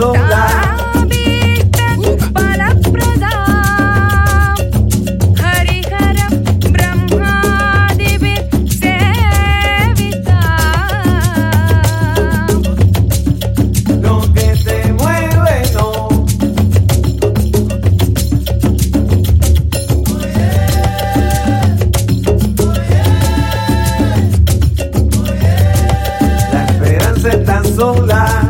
Para la prada Hari haram Brahma divita sevita Don que se vuelve no Hoye Hoye Hoye La esperanza tan sola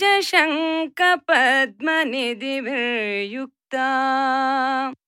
जशङ्कपद्मनिदिवियुक्ता